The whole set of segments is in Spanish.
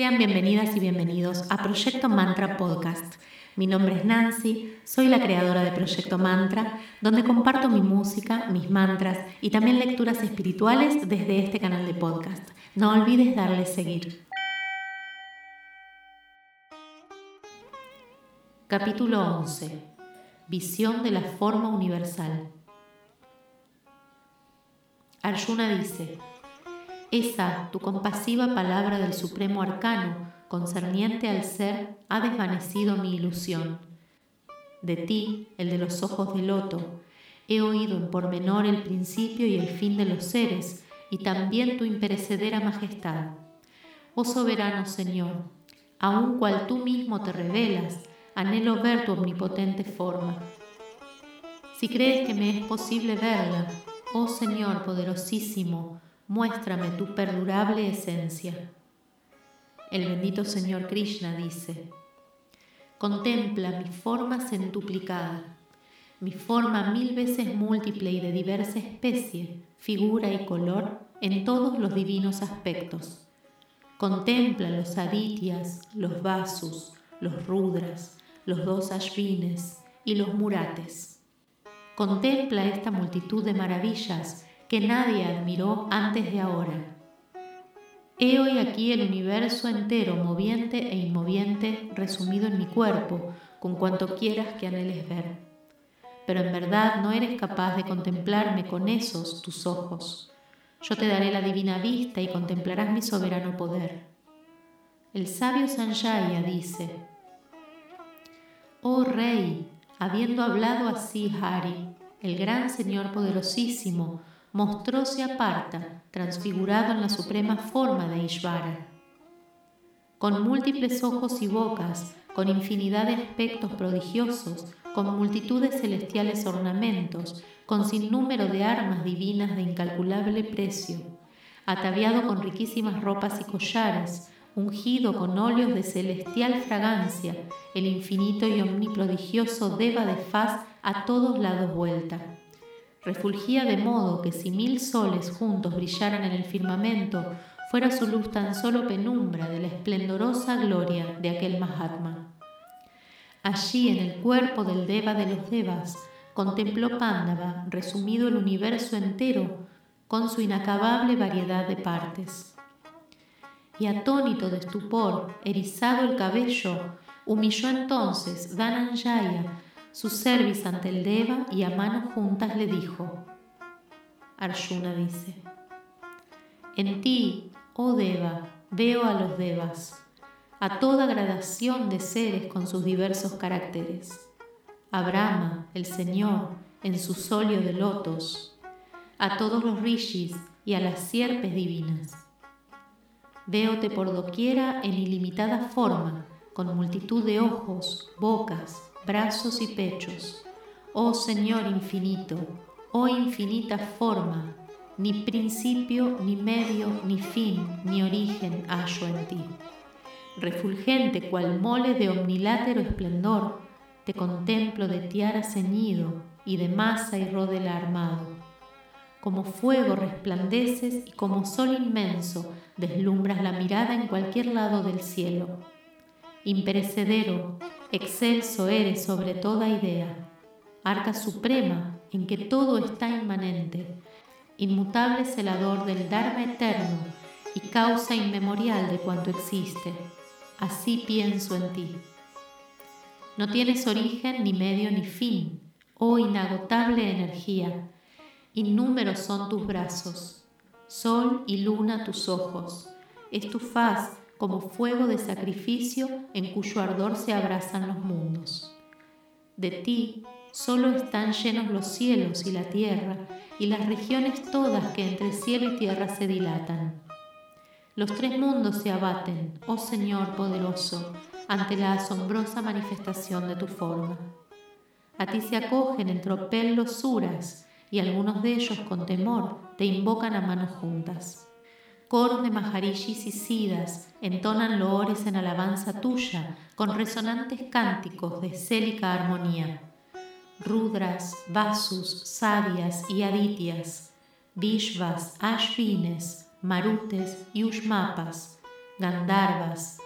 Sean bienvenidas y bienvenidos a Proyecto Mantra Podcast. Mi nombre es Nancy, soy la creadora de Proyecto Mantra, donde comparto mi música, mis mantras y también lecturas espirituales desde este canal de podcast. No olvides darle seguir. Capítulo 11. Visión de la forma universal. Arjuna dice, esa, tu compasiva palabra del Supremo Arcano, concerniente al ser, ha desvanecido mi ilusión. De ti, el de los ojos de loto, he oído en pormenor el principio y el fin de los seres, y también tu imperecedera majestad. Oh soberano Señor, aun cual tú mismo te revelas, anhelo ver tu omnipotente forma. Si crees que me es posible verla, oh Señor poderosísimo, muéstrame tu perdurable esencia. El bendito Señor Krishna dice, contempla mi forma centuplicada, mi forma mil veces múltiple y de diversa especie, figura y color en todos los divinos aspectos. Contempla los adityas, los vasus, los rudras, los dos ashvines y los murates. Contempla esta multitud de maravillas que nadie admiró antes de ahora. He hoy aquí el universo entero, moviente e inmoviente, resumido en mi cuerpo, con cuanto quieras que anheles ver. Pero en verdad no eres capaz de contemplarme con esos tus ojos. Yo te daré la divina vista y contemplarás mi soberano poder. El sabio Sanjaya dice, Oh Rey, habiendo hablado así Hari, el gran Señor poderosísimo, mostróse aparta, transfigurado en la suprema forma de Ishvara. Con múltiples ojos y bocas, con infinidad de aspectos prodigiosos, con multitudes celestiales ornamentos, con sinnúmero de armas divinas de incalculable precio, ataviado con riquísimas ropas y collares, ungido con óleos de celestial fragancia, el infinito y omniprodigioso Deva de faz a todos lados vuelta refulgía de modo que si mil soles juntos brillaran en el firmamento, fuera su luz tan solo penumbra de la esplendorosa gloria de aquel Mahatma. Allí, en el cuerpo del Deva de los Devas, contempló Pándava resumido el universo entero con su inacabable variedad de partes. Y atónito de estupor, erizado el cabello, humilló entonces Dhananjaya su cerviz ante el Deva y a manos juntas le dijo, Arjuna dice, en ti, oh Deva, veo a los Devas, a toda gradación de seres con sus diversos caracteres, a Brahma, el Señor, en su solio de lotos, a todos los rishis y a las sierpes divinas. Véote por doquiera en ilimitada forma, con multitud de ojos, bocas, brazos y pechos. Oh Señor infinito, oh infinita forma, ni principio, ni medio, ni fin, ni origen hallo en ti. Refulgente cual mole de omnilátero esplendor, te contemplo de tiara ceñido y de masa y rodela armado. Como fuego resplandeces y como sol inmenso deslumbras la mirada en cualquier lado del cielo. Imperecedero, excelso eres sobre toda idea, arca suprema en que todo está inmanente, inmutable celador del Dharma eterno y causa inmemorial de cuanto existe. Así pienso en ti. No tienes origen ni medio ni fin, oh inagotable energía. Innúmeros son tus brazos, sol y luna tus ojos. Es tu faz como fuego de sacrificio en cuyo ardor se abrazan los mundos. De ti solo están llenos los cielos y la tierra y las regiones todas que entre cielo y tierra se dilatan. Los tres mundos se abaten, oh Señor poderoso, ante la asombrosa manifestación de tu forma. A ti se acogen en tropel los suras y algunos de ellos con temor te invocan a manos juntas. Coros de maharishis y sidas entonan loores en alabanza tuya con resonantes cánticos de célica armonía. Rudras, Vasus, Sabias y Adityas, Vishvas, Ashvines, Marutes y Ushmapas, Gandharvas,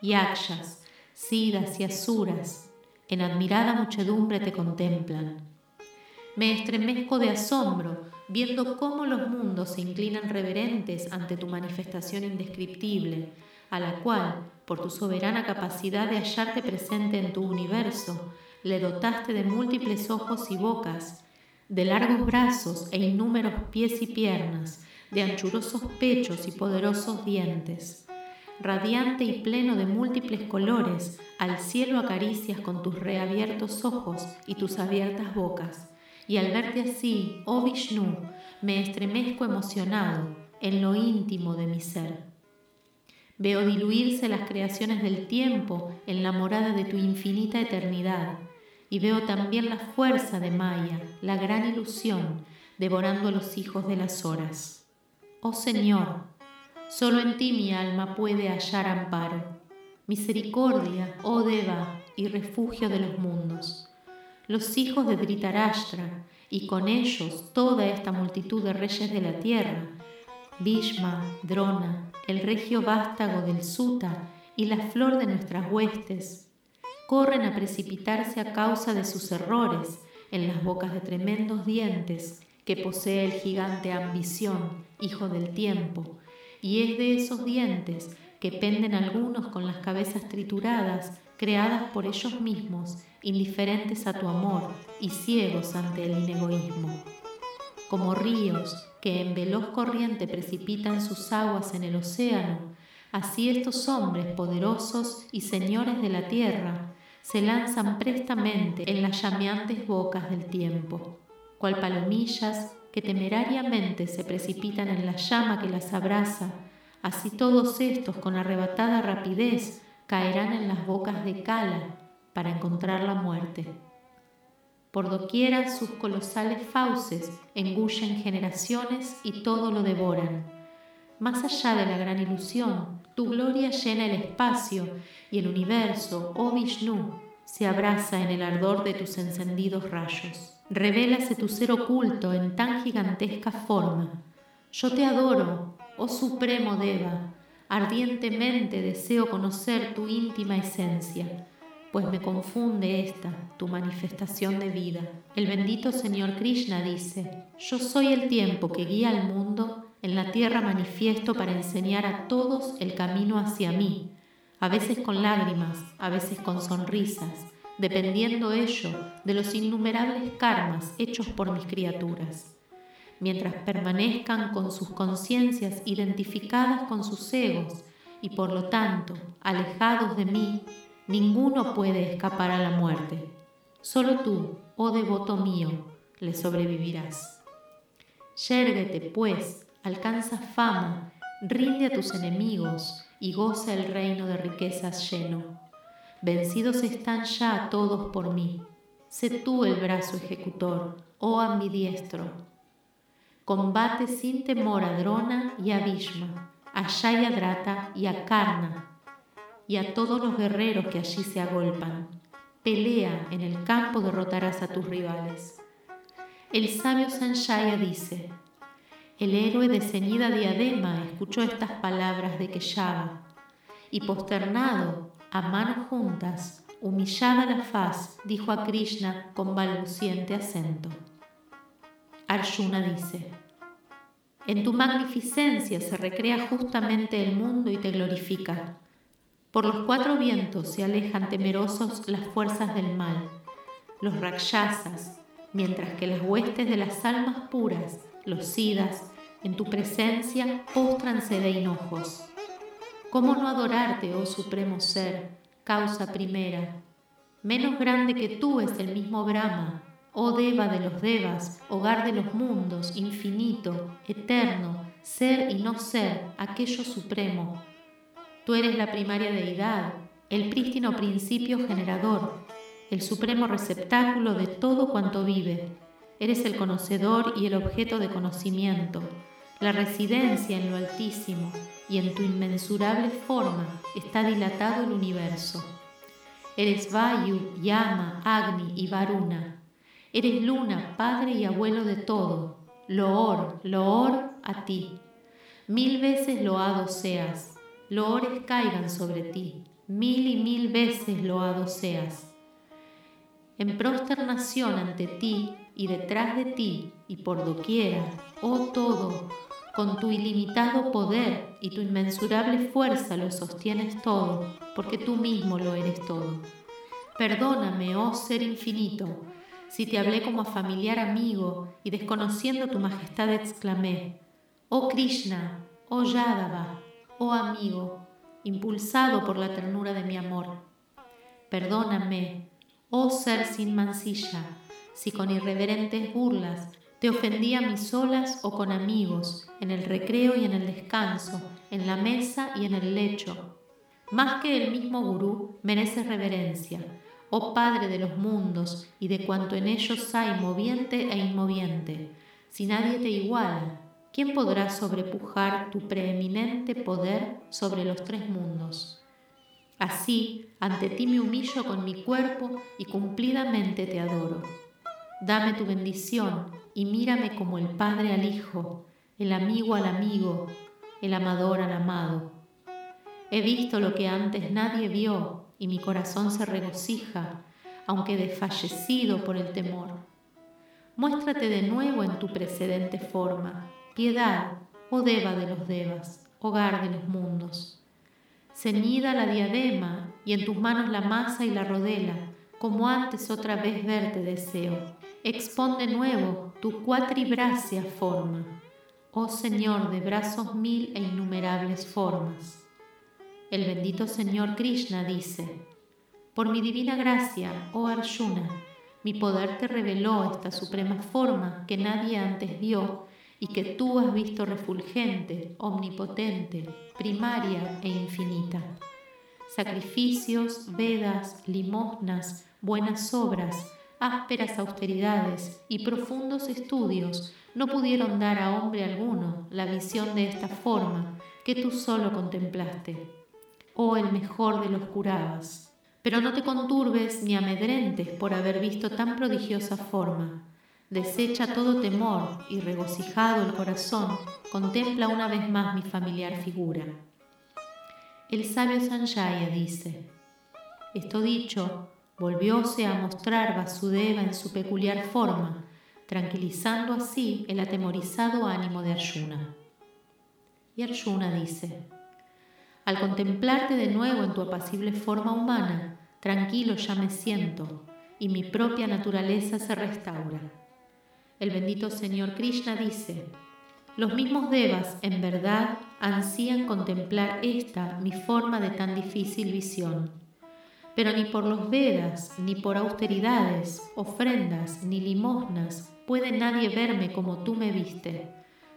Yakshas, Sidas y Asuras, en admirada muchedumbre te contemplan. Me estremezco de asombro viendo cómo los mundos se inclinan reverentes ante tu manifestación indescriptible, a la cual, por tu soberana capacidad de hallarte presente en tu universo, le dotaste de múltiples ojos y bocas, de largos brazos e innúmeros pies y piernas, de anchurosos pechos y poderosos dientes. Radiante y pleno de múltiples colores, al cielo acaricias con tus reabiertos ojos y tus abiertas bocas. Y al verte así, oh Vishnu, me estremezco emocionado en lo íntimo de mi ser. Veo diluirse las creaciones del tiempo en la morada de tu infinita eternidad, y veo también la fuerza de Maya, la gran ilusión, devorando los hijos de las horas. Oh Señor, solo en ti mi alma puede hallar amparo, misericordia, oh Deva, y refugio de los mundos. Los hijos de Dhritarashtra, y con ellos toda esta multitud de reyes de la tierra, Bhishma, Drona, el regio vástago del Suta y la flor de nuestras huestes, corren a precipitarse a causa de sus errores en las bocas de tremendos dientes que posee el gigante ambición, hijo del tiempo, y es de esos dientes que penden algunos con las cabezas trituradas, creadas por ellos mismos, indiferentes a tu amor y ciegos ante el inegoísmo. Como ríos que en veloz corriente precipitan sus aguas en el océano, así estos hombres poderosos y señores de la tierra se lanzan prestamente en las llameantes bocas del tiempo cual palomillas que temerariamente se precipitan en la llama que las abraza, así todos estos con arrebatada rapidez caerán en las bocas de Cala para encontrar la muerte. Por doquiera sus colosales fauces engullen generaciones y todo lo devoran. Más allá de la gran ilusión, tu gloria llena el espacio y el universo, oh Vishnu, se abraza en el ardor de tus encendidos rayos. Revélase tu ser oculto en tan gigantesca forma. Yo te adoro, oh Supremo Deva, ardientemente deseo conocer tu íntima esencia, pues me confunde esta, tu manifestación de vida. El bendito Señor Krishna dice, yo soy el tiempo que guía al mundo, en la tierra manifiesto para enseñar a todos el camino hacia mí, a veces con lágrimas, a veces con sonrisas, dependiendo ello de los innumerables karmas hechos por mis criaturas. Mientras permanezcan con sus conciencias identificadas con sus egos y por lo tanto alejados de mí, ninguno puede escapar a la muerte. Solo tú, oh devoto mío, le sobrevivirás. Yérguete, pues, alcanza fama, rinde a tus enemigos, y goza el reino de riquezas lleno. Vencidos están ya todos por mí. Sé tú el brazo ejecutor, oh ambidiestro. Combate sin temor a Drona y a Bhishma, a Shayadrata y a Karna, y a todos los guerreros que allí se agolpan. Pelea en el campo, derrotarás a tus rivales. El sabio Sanjaya dice, el héroe de ceñida diadema escuchó estas palabras de Keshava y posternado, a manos juntas, humillada la faz, dijo a Krishna con balbuciente acento. Arjuna dice, En tu magnificencia se recrea justamente el mundo y te glorifica. Por los cuatro vientos se alejan temerosos las fuerzas del mal, los rakshasas, mientras que las huestes de las almas puras los sidas, en tu presencia póstranse de hinojos. ¿Cómo no adorarte, oh supremo ser, causa primera? Menos grande que tú es el mismo Brahma, oh Deva de los Devas, hogar de los mundos, infinito, eterno, ser y no ser, aquello supremo. Tú eres la primaria deidad, el prístino principio generador, el supremo receptáculo de todo cuanto vive Eres el conocedor y el objeto de conocimiento, la residencia en lo altísimo, y en tu inmensurable forma está dilatado el universo. Eres Vayu, Yama, Agni y Varuna. Eres luna, padre y abuelo de todo. Loor, loor a ti. Mil veces loado seas. loores caigan sobre ti, mil y mil veces loado seas. En prosternación ante ti y detrás de ti y por doquiera, oh todo, con tu ilimitado poder y tu inmensurable fuerza lo sostienes todo, porque tú mismo lo eres todo. Perdóname, oh ser infinito, si te hablé como a familiar amigo y desconociendo tu majestad exclamé, oh Krishna, oh Yadava, oh amigo, impulsado por la ternura de mi amor. Perdóname, oh ser sin mancilla, si con irreverentes burlas te ofendí a mis solas o con amigos, en el recreo y en el descanso, en la mesa y en el lecho. Más que el mismo gurú, mereces reverencia, oh Padre de los mundos y de cuanto en ellos hay moviente e inmoviente. Si nadie te iguala, ¿quién podrá sobrepujar tu preeminente poder sobre los tres mundos? Así, ante ti me humillo con mi cuerpo y cumplidamente te adoro. Dame tu bendición y mírame como el Padre al Hijo, el amigo al amigo, el amador al amado. He visto lo que antes nadie vio y mi corazón se regocija, aunque desfallecido por el temor. Muéstrate de nuevo en tu precedente forma, piedad, oh deva de los devas, hogar de los mundos. Ceñida la diadema y en tus manos la masa y la rodela, como antes otra vez verte deseo expón de nuevo tu cuatribracia forma, oh Señor de brazos mil e innumerables formas. El bendito Señor Krishna dice, por mi divina gracia, oh Arjuna, mi poder te reveló esta suprema forma que nadie antes vio y que tú has visto refulgente, omnipotente, primaria e infinita. Sacrificios, vedas, limosnas, buenas obras, ásperas austeridades y profundos estudios no pudieron dar a hombre alguno la visión de esta forma que tú solo contemplaste. Oh el mejor de los curados. Pero no te conturbes ni amedrentes por haber visto tan prodigiosa forma. Desecha todo temor y regocijado el corazón, contempla una vez más mi familiar figura. El sabio Sanjaya dice, esto dicho, volvióse a mostrar Vasudeva en su peculiar forma, tranquilizando así el atemorizado ánimo de Arjuna. Y Arjuna dice, al contemplarte de nuevo en tu apacible forma humana, tranquilo ya me siento y mi propia naturaleza se restaura. El bendito Señor Krishna dice, los mismos devas en verdad ansían contemplar esta mi forma de tan difícil visión pero ni por los Vedas, ni por austeridades, ofrendas, ni limosnas puede nadie verme como tú me viste.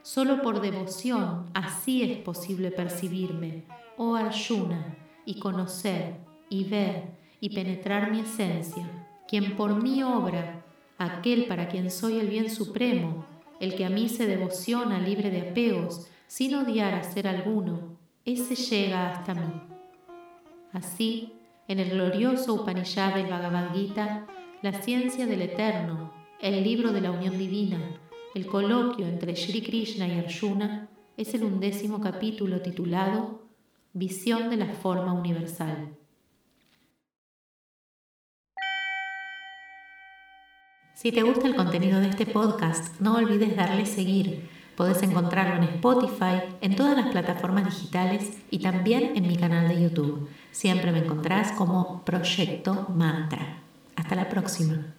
Solo por devoción así es posible percibirme, oh Arjuna, y conocer, y ver, y penetrar mi esencia, quien por mí obra, aquel para quien soy el bien supremo, el que a mí se devociona libre de apegos, sin odiar a ser alguno, ese llega hasta mí. Así, en el glorioso Upanishad del Bhagavad Gita, la ciencia del eterno, el libro de la unión divina, el coloquio entre Sri Krishna y Arjuna, es el undécimo capítulo titulado Visión de la forma universal. Si te gusta el contenido de este podcast, no olvides darle seguir Podés encontrarlo en Spotify, en todas las plataformas digitales y también en mi canal de YouTube. Siempre me encontrás como Proyecto Mantra. Hasta la próxima.